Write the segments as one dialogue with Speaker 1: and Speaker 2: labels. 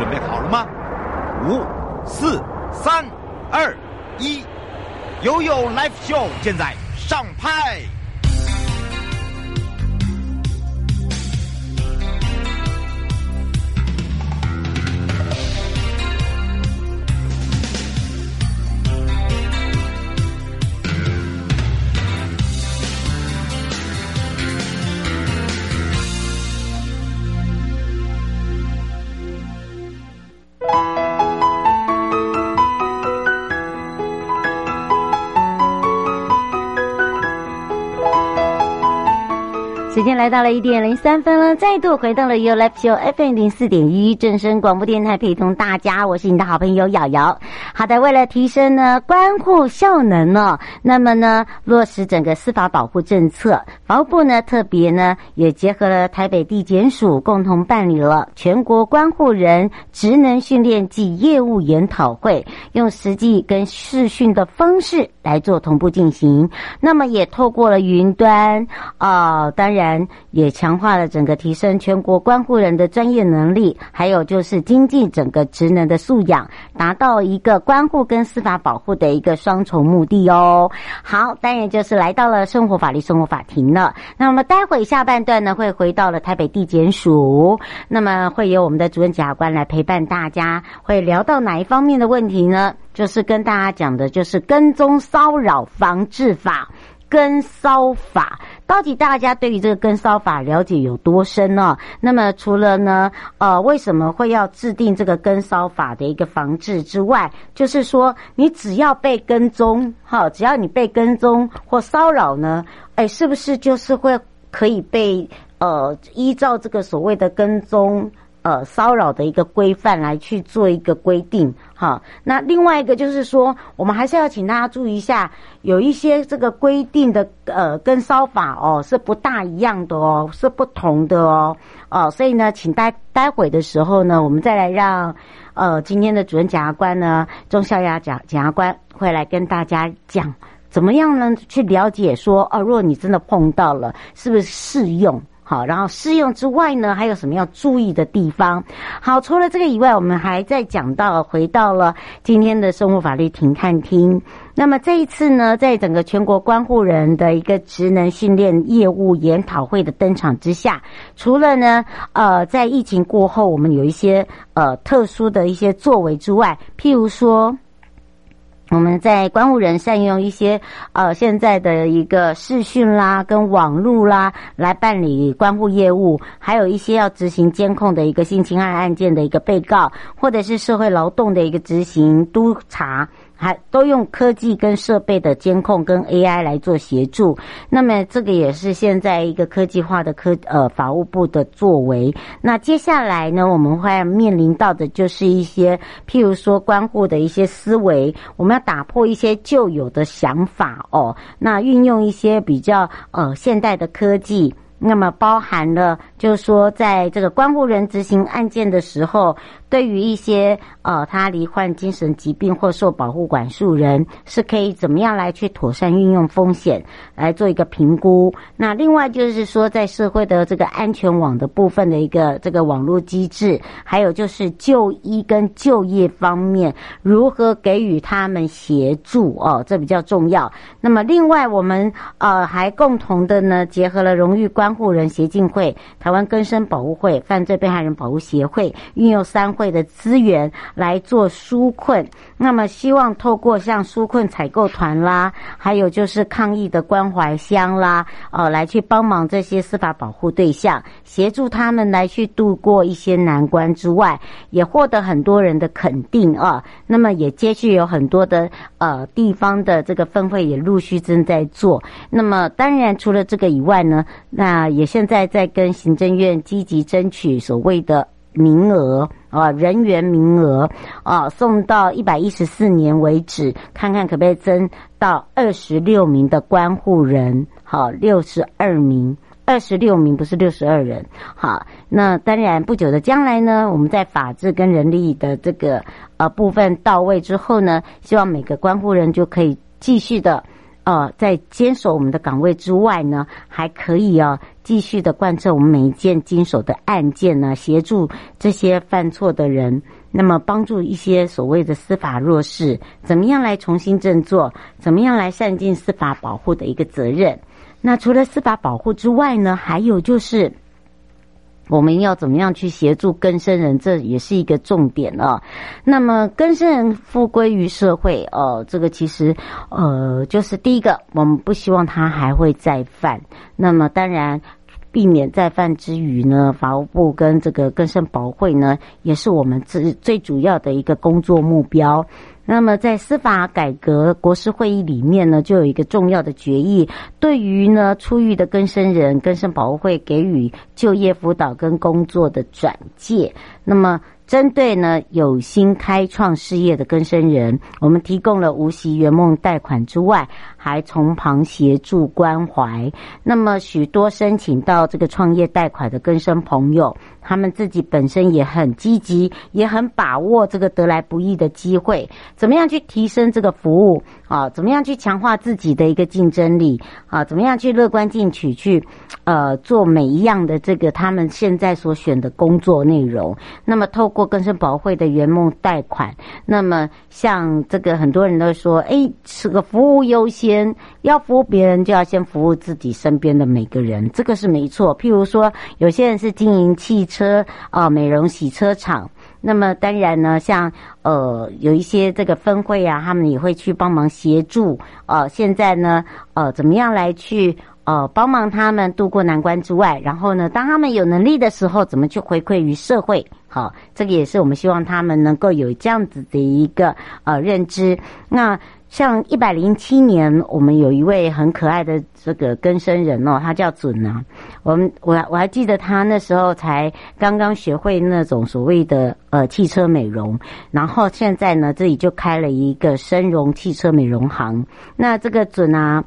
Speaker 1: 准备好了吗？五、四、三、二、一，悠悠 Live Show 现在上拍。
Speaker 2: 时间来到了一点零三分了，再度回到了 You Live Show FM 零四点一正声广播电台，陪同大家，我是你的好朋友瑶瑶。好的，为了提升呢关护效能呢、那么呢落实整个司法保护政策，法务部呢特别呢也结合了台北地检署，共同办理了全国关护人职能训练暨业务研讨会，用实际跟视讯的方式来做同步进行。那么也透过了云端啊、当然。也强化了整个提升全国关护人的专业能力，还有就是精进整个职能的素养，达到一个关护跟司法保护的一个双重目的哦。好，当然就是来到了生活法律生活法庭了。那么待会下半段呢，会回到了台北地检署，那么会有我们的主任检察官来陪伴大家，会聊到哪一方面的问题呢？就是跟大家讲的，就是跟踪骚扰防治法。跟骚法到底大家对于这个跟骚法了解有多深呢？那么除了呢，呃，为什么会要制定这个跟骚法的一个防治之外，就是说你只要被跟踪，哈，只要你被跟踪或骚扰呢，哎，是不是就是会可以被呃依照这个所谓的跟踪？呃，骚扰的一个规范来去做一个规定，哈。那另外一个就是说，我们还是要请大家注意一下，有一些这个规定的呃跟骚法哦是不大一样的哦，是不同的哦，哦，所以呢，请待待会的时候呢，我们再来让呃今天的主任检察官呢，钟孝雅检检察官会来跟大家讲怎么样呢去了解说，哦，如果你真的碰到了，是不是适用？好，然后适用之外呢，还有什么要注意的地方？好，除了这个以外，我们还在讲到，回到了今天的生活法律停看听。那么这一次呢，在整个全国关护人的一个职能训练业务研讨会的登场之下，除了呢，呃，在疫情过后，我们有一些呃特殊的一些作为之外，譬如说。我们在关护人善用一些呃现在的一个视讯啦，跟网络啦来办理关护业务，还有一些要执行监控的一个性侵害案件的一个被告，或者是社会劳动的一个执行督察。还都用科技跟设备的监控跟 AI 来做协助，那么这个也是现在一个科技化的科呃法务部的作为。那接下来呢，我们会面临到的就是一些譬如说关护的一些思维，我们要打破一些旧有的想法哦，那运用一些比较呃现代的科技。那么包含了，就是说，在这个关护人执行案件的时候，对于一些呃他罹患精神疾病或受保护管束人，是可以怎么样来去妥善运用风险来做一个评估。那另外就是说，在社会的这个安全网的部分的一个这个网络机制，还有就是就医跟就业方面如何给予他们协助哦，这比较重要。那么另外我们呃还共同的呢结合了荣誉关。护人协进会、台湾根生保护会、犯罪被害人保护协会，运用三会的资源来做纾困。那么，希望透过像纾困采购团啦，还有就是抗疫的关怀箱啦，呃，来去帮忙这些司法保护对象，协助他们来去度过一些难关之外，也获得很多人的肯定啊。那么，也接续有很多的呃地方的这个分会也陆续正在做。那么，当然除了这个以外呢，那也现在在跟行政院积极争取所谓的名额啊，人员名额啊，送到一百一十四年为止，看看可不可以增到二十六名的关护人，好，六十二名，二十六名不是六十二人，好，那当然不久的将来呢，我们在法制跟人力的这个呃部分到位之后呢，希望每个关护人就可以继续的。呃，在坚守我们的岗位之外呢，还可以啊，继续的贯彻我们每一件经手的案件呢，协助这些犯错的人，那么帮助一些所谓的司法弱势，怎么样来重新振作，怎么样来善尽司法保护的一个责任。那除了司法保护之外呢，还有就是。我们要怎么样去协助更生人？这也是一个重点啊。那么更生人复归于社会，哦，这个其实，呃，就是第一个，我们不希望他还会再犯。那么当然，避免再犯之余呢，法务部跟这个更生保会呢，也是我们最最主要的一个工作目标。那么，在司法改革国事会议里面呢，就有一个重要的决议，对于呢出狱的更生人，更生保护会给予就业辅导跟工作的转介。那么。针对呢有心开创事业的更生人，我们提供了无息圆梦贷款之外，还从旁协助关怀。那么许多申请到这个创业贷款的更生朋友，他们自己本身也很积极，也很把握这个得来不易的机会。怎么样去提升这个服务啊？怎么样去强化自己的一个竞争力啊？怎么样去乐观进取去呃做每一样的这个他们现在所选的工作内容？那么透过或更生保会的圆梦贷款，那么像这个很多人都说，哎，是个服务优先，要服务别人就要先服务自己身边的每个人，这个是没错。譬如说，有些人是经营汽车啊、美容洗车厂，那么当然呢，像呃有一些这个分会啊，他们也会去帮忙协助。呃，现在呢，呃，怎么样来去？呃，帮忙他们渡过难关之外，然后呢，当他们有能力的时候，怎么去回馈于社会？好，这个也是我们希望他们能够有这样子的一个呃认知。那像一百零七年，我们有一位很可爱的这个更生人哦，他叫准啊。我们我我还记得他那时候才刚刚学会那种所谓的呃汽车美容，然后现在呢，这里就开了一个生荣汽车美容行。那这个准啊。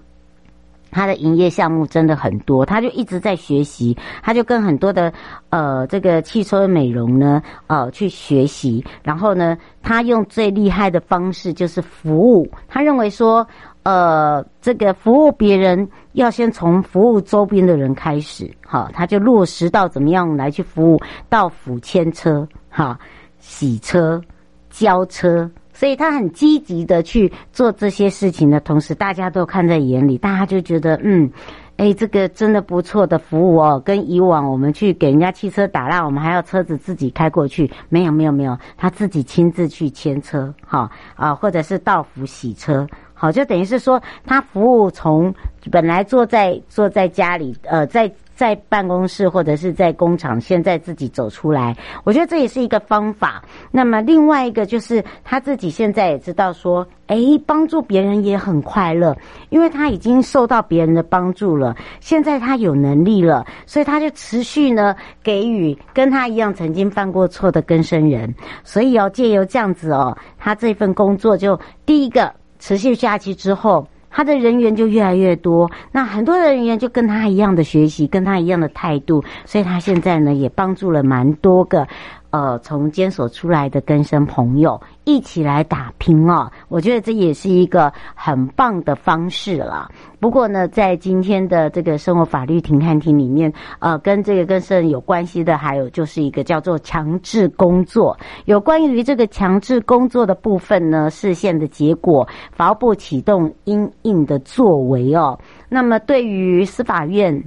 Speaker 2: 他的营业项目真的很多，他就一直在学习，他就跟很多的呃这个汽车美容呢呃去学习，然后呢，他用最厉害的方式就是服务，他认为说呃这个服务别人要先从服务周边的人开始，好，他就落实到怎么样来去服务到府牵车，哈，洗车、交车。所以他很积极的去做这些事情的同时，大家都看在眼里，大家就觉得，嗯，哎，这个真的不错的服务哦，跟以往我们去给人家汽车打蜡，我们还要车子自己开过去，没有没有没有，他自己亲自去牵车，好啊，或者是到府洗车，好，就等于是说他服务从本来坐在坐在家里，呃，在。在办公室或者是在工厂，现在自己走出来，我觉得这也是一个方法。那么另外一个就是他自己现在也知道说，诶，帮助别人也很快乐，因为他已经受到别人的帮助了。现在他有能力了，所以他就持续呢给予跟他一样曾经犯过错的更生人。所以要借由这样子哦，他这份工作就第一个持续下去之后。他的人员就越来越多，那很多的人员就跟他一样的学习，跟他一样的态度，所以他现在呢也帮助了蛮多个。呃，从监所出来的更生朋友一起来打拼哦，我觉得这也是一个很棒的方式了。不过呢，在今天的这个生活法律庭看庭里面，呃，跟这个更生有关系的，还有就是一个叫做强制工作。有关于这个强制工作的部分呢，释宪的结果，法务部启动因应的作为哦。那么对于司法院。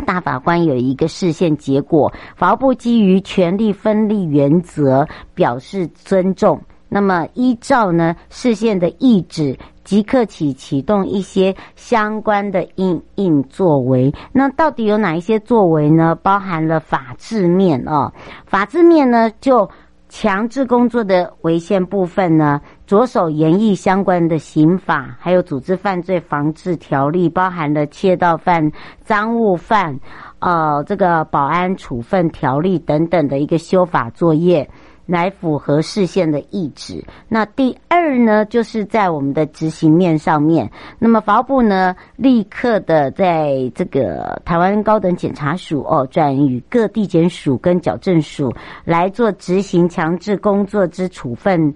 Speaker 2: 大法官有一个释宪结果，法务部基于权力分立原则表示尊重。那么依照呢释宪的意旨，即刻起启动一些相关的应应作为。那到底有哪一些作为呢？包含了法制面哦，法制面呢就。强制工作的违宪部分呢，着手研议相关的刑法，还有组织犯罪防治条例，包含了窃盗犯、赃物犯，呃，这个保安处分条例等等的一个修法作业。来符合释宪的意志。那第二呢，就是在我们的执行面上面，那么法务部呢，立刻的在这个台湾高等检察署哦，转与各地检署跟矫正署来做执行强制工作之处分，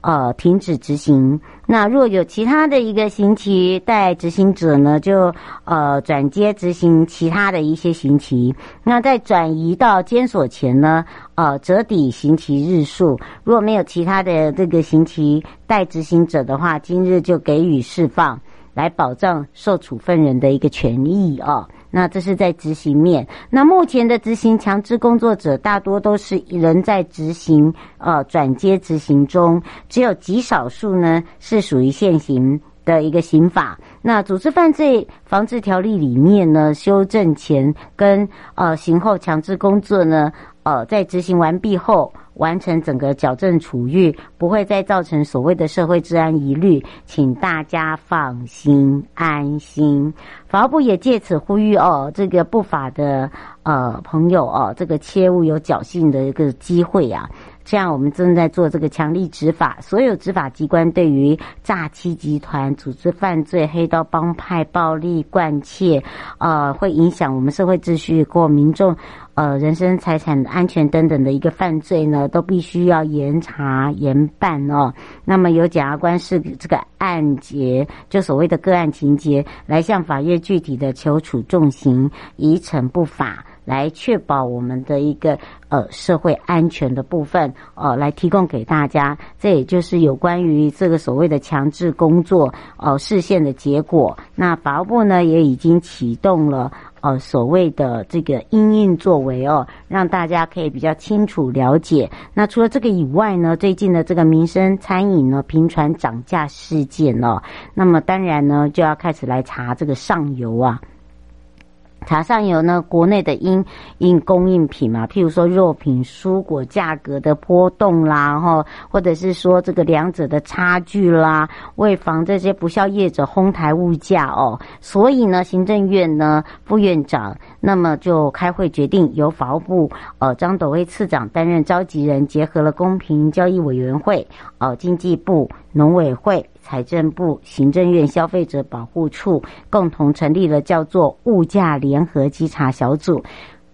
Speaker 2: 呃停止执行。那若有其他的一个刑期待执行者呢，就呃转接执行其他的一些刑期。那在转移到监所前呢，呃折抵刑期日数。如果没有其他的这个刑期待执行者的话，今日就给予释放，来保障受处分人的一个权益哦。那这是在执行面。那目前的执行强制工作者大多都是人在执行，呃，转接执行中，只有极少数呢是属于现行的一个刑法。那组织犯罪防治条例里面呢，修正前跟呃刑后强制工作呢，呃，在执行完毕后。完成整个矫正处遇，不会再造成所谓的社会治安疑虑，请大家放心安心。法务部也借此呼吁哦，这个不法的呃朋友哦，这个切勿有侥幸的一个机会呀、啊。这样，我们正在做这个强力执法，所有执法机关对于诈欺集团、组织犯罪、黑道帮派、暴力惯窃，呃，会影响我们社会秩序或民众呃人身财产安全等等的一个犯罪呢，都必须要严查严办哦。那么由检察官是这个案结，就所谓的个案情节，来向法院具体的求处重刑，以惩不法。来确保我们的一个呃社会安全的部分，呃，来提供给大家。这也就是有关于这个所谓的强制工作呃释宪的结果。那法务部呢也已经启动了呃所谓的这个因应作为哦，让大家可以比较清楚了解。那除了这个以外呢，最近的这个民生餐饮呢频传涨价事件哦，那么当然呢就要开始来查这个上游啊。查上游呢，国内的因应供应品嘛，譬如说肉品、蔬果价格的波动啦，哈，或者是说这个两者的差距啦，为防这些不肖业者哄抬物价哦，所以呢，行政院呢副院长那么就开会决定，由法务部呃张斗威次长担任召集人，结合了公平交易委员会、呃经济部、农委会。财政部、行政院消费者保护处共同成立了叫做“物价联合稽查小组”。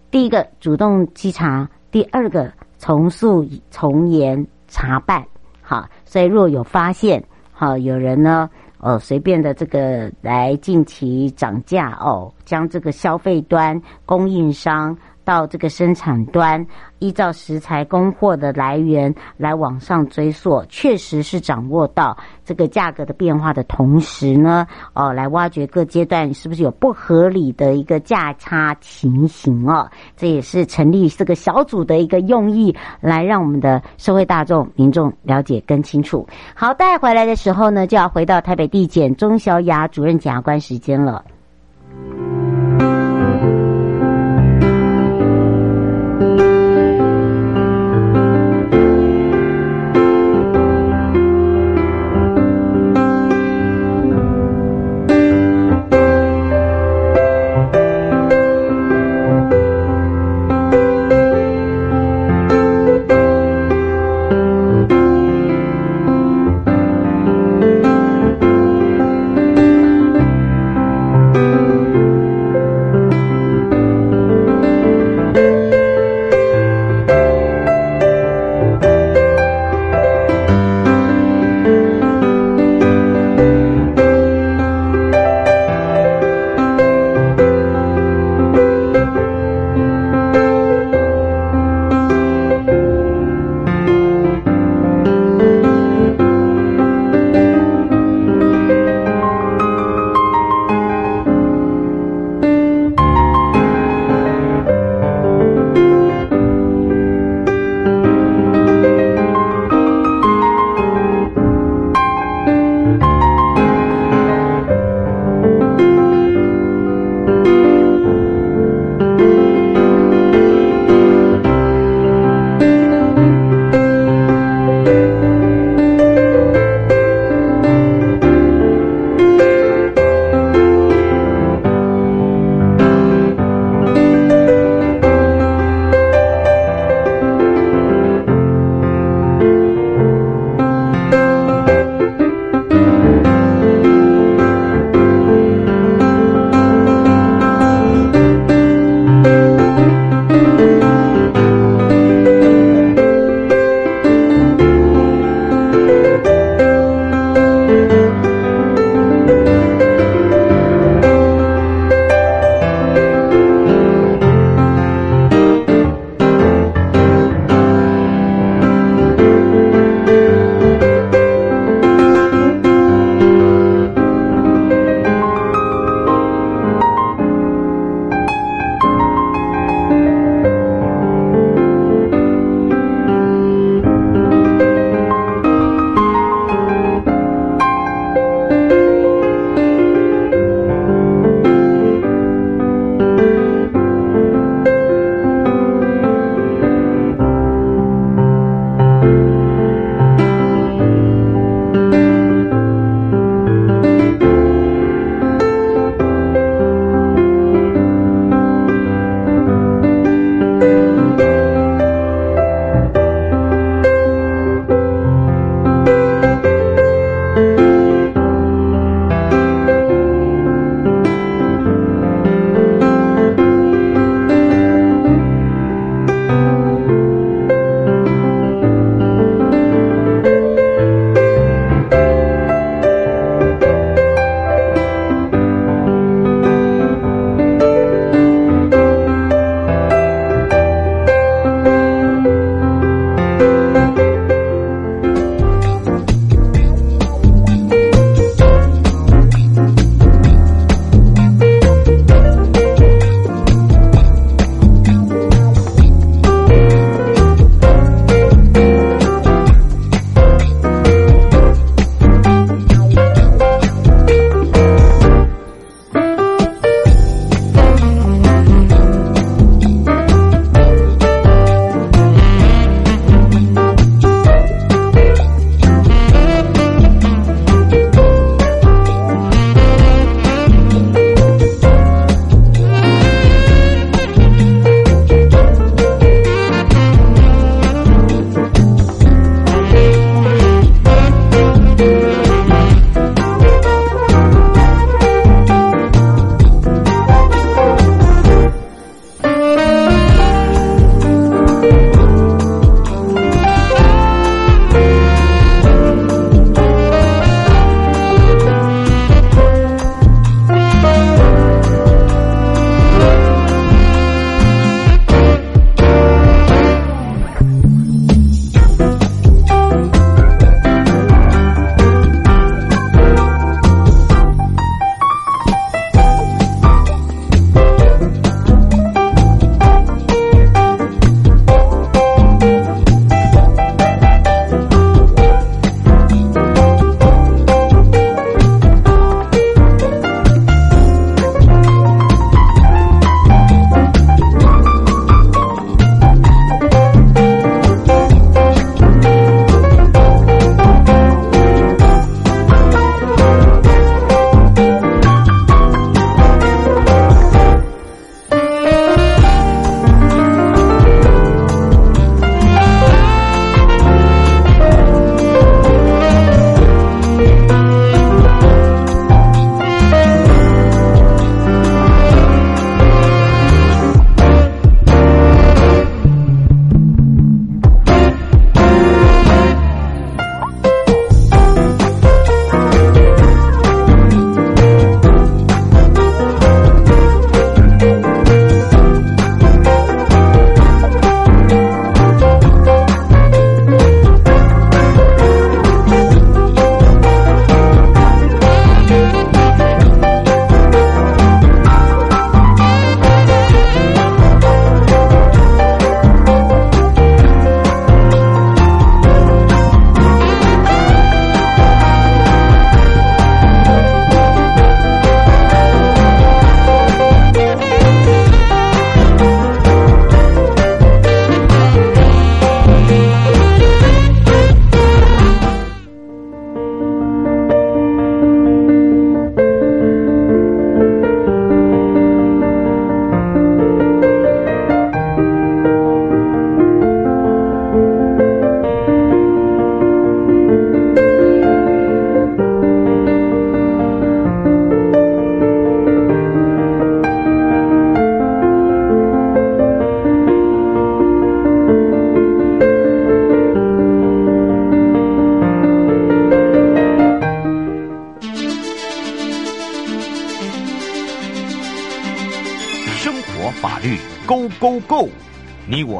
Speaker 2: 第一个主动稽查，第二个从速从严查办。好，所以若有发现，好有人呢，呃，随便的这个来近期涨价哦，将这个消费端供应商。到这个生产端，依照食材供货的来源来往上追溯，确实是掌握到这个价格的变化的同时呢，哦，来挖掘各阶段是不是有不合理的一个价差情形哦，这也是成立这个小组的一个用意，来让我们的社会大众民众了解更清楚。好，带回来的时候呢，就要回到台北地检钟小雅主任检察官时间了。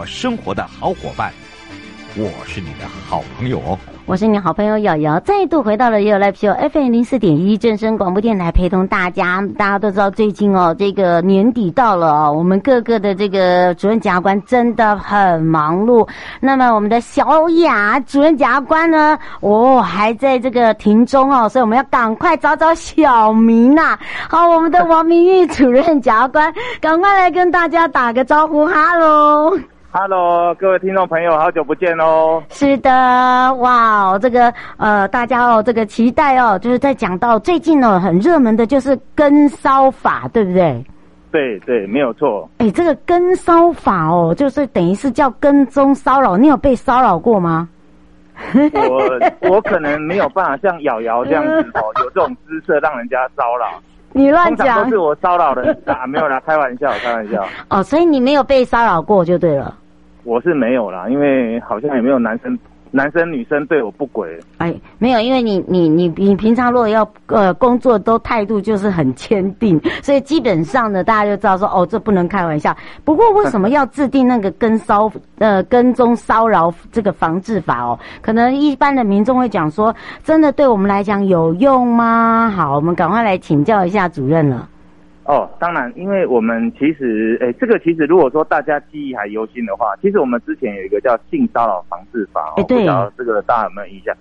Speaker 1: 生活的好伙伴，我是你的好朋友哦。
Speaker 2: 我是你好朋友瑶瑶，再度回到了 You Live Show FM 零四点一正声广播电台，陪同大家。大家都知道，最近哦，这个年底到了哦，我们各个的这个主任检察官真的很忙碌。那么，我们的小雅主任检察官呢，哦，还在这个庭中哦，所以我们要赶快找找小明呐、啊。好，我们的王明玉主任检察官，赶快来跟大家打个招呼，哈喽。
Speaker 3: Hello，各位听众朋友，好久不见哦。
Speaker 2: 是的，哇，这个呃，大家哦，这个期待哦，就是在讲到最近哦，很热门的就是跟骚法，对不对？
Speaker 3: 对对，没有错。
Speaker 2: 哎，这个跟骚法哦，就是等于是叫跟踪骚扰，你有被骚扰过吗？
Speaker 3: 我我可能没有办法像瑶瑶这样子哦，有这种姿色让人家骚扰。
Speaker 2: 你
Speaker 3: 乱讲，都是我骚扰人啊，没有啦，开玩笑，开玩笑。
Speaker 2: 哦，所以你没有被骚扰过就对了。
Speaker 3: 我是没有啦，因为好像也没有男生、男生女生对我不轨。
Speaker 2: 哎，没有，因为你、你、你、你平常如果要呃工作都态度就是很坚定，所以基本上呢，大家就知道说哦，这不能开玩笑。不过为什么要制定那个跟骚呃跟踪骚扰这个防治法哦？可能一般的民众会讲说，真的对我们来讲有用吗？好，我们赶快来请教一下主任了。
Speaker 3: 哦，当然，因为我们其实，诶，这个其实如果说大家记忆还犹新的话，其实我们之前有一个叫性骚扰防治法哦，不知道这个大家有没有印象？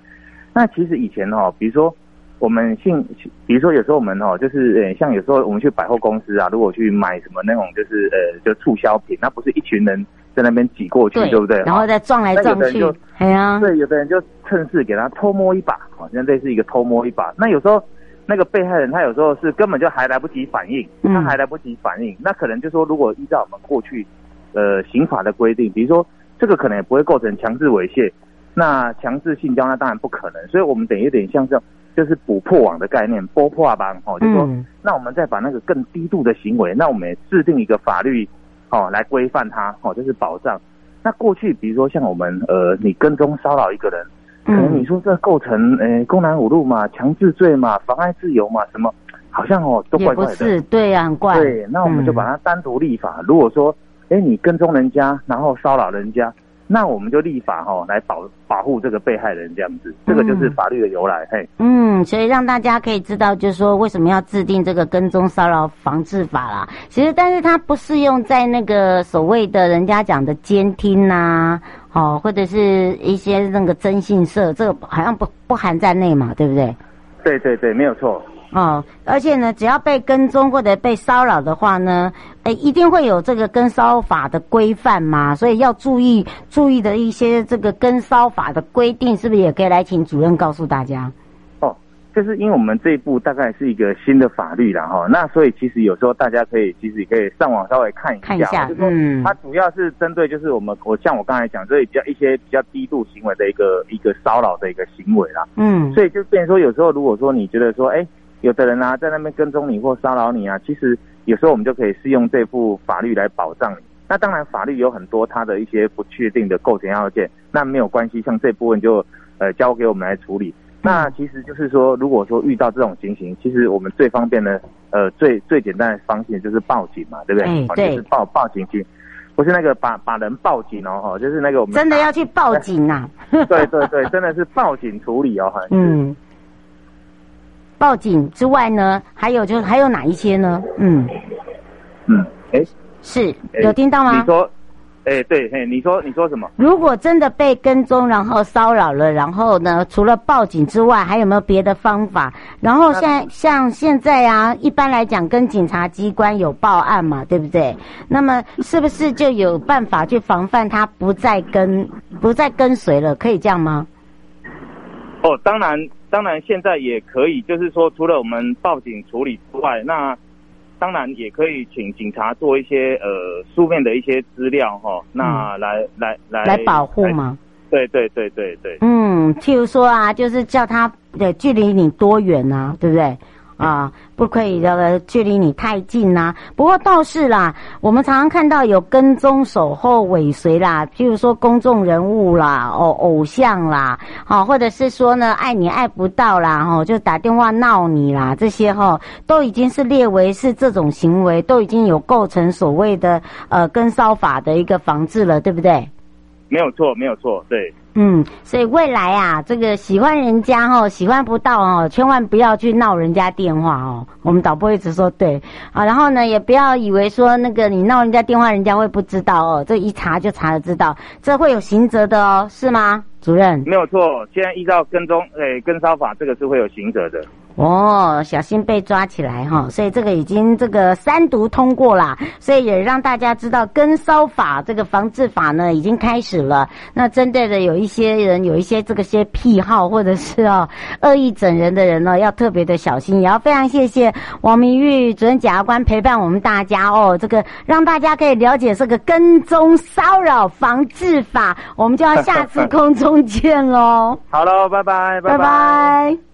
Speaker 3: 那其实以前哦，比如说我们性，比如说有时候我们哦，就是诶，像有时候我们去百货公司啊，如果去买什么那种就是呃，就促销品，那不是一群人在那边挤过去，对，对不对？
Speaker 2: 然后再撞来撞去，哎呀，
Speaker 3: 对，有的人就趁势给他偷摸一把，好像类似一个偷摸一把。那有时候。那个被害人他有时候是根本就还来不及反应，他还来不及反应，那可能就说如果依照我们过去，呃，刑法的规定，比如说这个可能也不会构成强制猥亵，那强制性交那当然不可能，所以我们等于有点像这种就是补破网的概念，剥破网哦，就说那我们再把那个更低度的行为，那我们也制定一个法律哦来规范它哦，就是保障。那过去比如说像我们呃，你跟踪骚扰一个人。可能你说这构成呃公然侮辱嘛，强制罪嘛，妨碍自由嘛，什么好像哦都怪怪的。
Speaker 2: 也不是，对呀、啊，很怪。
Speaker 3: 对，那我们就把它单独立法。嗯、如果说哎你跟踪人家，然后骚扰人家，那我们就立法哈、哦、来保保护这个被害人这样子。这个就是法律的由来。嘿，
Speaker 2: 嗯，所以让大家可以知道，就是说为什么要制定这个跟踪骚扰防治法啦。其实，但是它不适用在那个所谓的人家讲的监听呐、啊。哦，或者是一些那个征信社，这个好像不不含在内嘛，对不对？
Speaker 3: 对对对，没有错。
Speaker 2: 哦，而且呢，只要被跟踪或者被骚扰的话呢，诶，一定会有这个跟骚法的规范嘛，所以要注意注意的一些这个跟骚法的规定，是不是也可以来请主任告诉大家？
Speaker 3: 哦就是因为我们这一步大概是一个新的法律了哈，那所以其实有时候大家可以其实也可以上网稍微看一下，
Speaker 2: 看一下，
Speaker 3: 就是说它主要是针对就是我们我像我刚才讲，所以比较一些比较低度行为的一个一个骚扰的一个行为啦，嗯，所以就变成说有时候如果说你觉得说哎，有的人啊在那边跟踪你或骚扰你啊，其实有时候我们就可以适用这部法律来保障你。那当然法律有很多它的一些不确定的构成要件，那没有关系，像这部分就呃交给我们来处理。那其实就是说，如果说遇到这种情形，其实我们最方便的，呃，最最简单的方式就是报警嘛，对不对？
Speaker 2: 哎，对，
Speaker 3: 就是报报警去，不是那个把把人报警哦，哈，就是那个我们
Speaker 2: 真的要去报警啊！
Speaker 3: 对对对，真的是报警处理哦，哈。嗯。
Speaker 2: 报警之外呢，还有就是还有哪一些呢？嗯。
Speaker 3: 嗯，哎，
Speaker 2: 是有听到吗？
Speaker 3: 你说。哎，对，嘿，你说，你说什么？
Speaker 2: 如果真的被跟踪，然后骚扰了，然后呢，除了报警之外，还有没有别的方法？然后像像现在啊，一般来讲，跟警察机关有报案嘛，对不对？那么是不是就有办法去防范他不再跟不再跟随了？可以这样吗？
Speaker 3: 哦，当然，当然，现在也可以，就是说，除了我们报警处理之外，那。当然也可以请警察做一些呃书面的一些资料哈，那来、嗯、来来
Speaker 2: 来保护吗？
Speaker 3: 对对对对对。
Speaker 2: 嗯，譬如说啊，就是叫他的距离你多远啊，对不对？啊，不可以这个距离你太近呐、啊。不过倒是啦，我们常常看到有跟踪、守候、尾随啦，譬如说公众人物啦、哦偶像啦，好，或者是说呢爱你爱不到啦，哈，就打电话闹你啦，这些哈都已经是列为是这种行为，都已经有构成所谓的呃跟骚法的一个防治了，对不对？
Speaker 3: 没有错，没有错，对。
Speaker 2: 嗯，所以未来啊，这个喜欢人家哦，喜欢不到哦，千万不要去闹人家电话哦。我们导播一直说对啊，然后呢，也不要以为说那个你闹人家电话，人家会不知道哦。这一查就查得知道，这会有刑责的哦，是吗，主任？
Speaker 3: 没有错，现在依照跟踪诶跟梢法，这个是会有刑责的。
Speaker 2: 哦，小心被抓起来哈！所以这个已经这个三读通过啦，所以也让大家知道跟骚法这个防治法呢已经开始了。那针对的有一些人有一些这个些癖好或者是哦恶意整人的人呢，要特别的小心。也要非常谢谢王明玉主任检察官陪伴我们大家哦，这个让大家可以了解这个跟踪骚扰防治法。我们就要下次空中见喽！
Speaker 3: 好喽，拜拜，拜拜。拜拜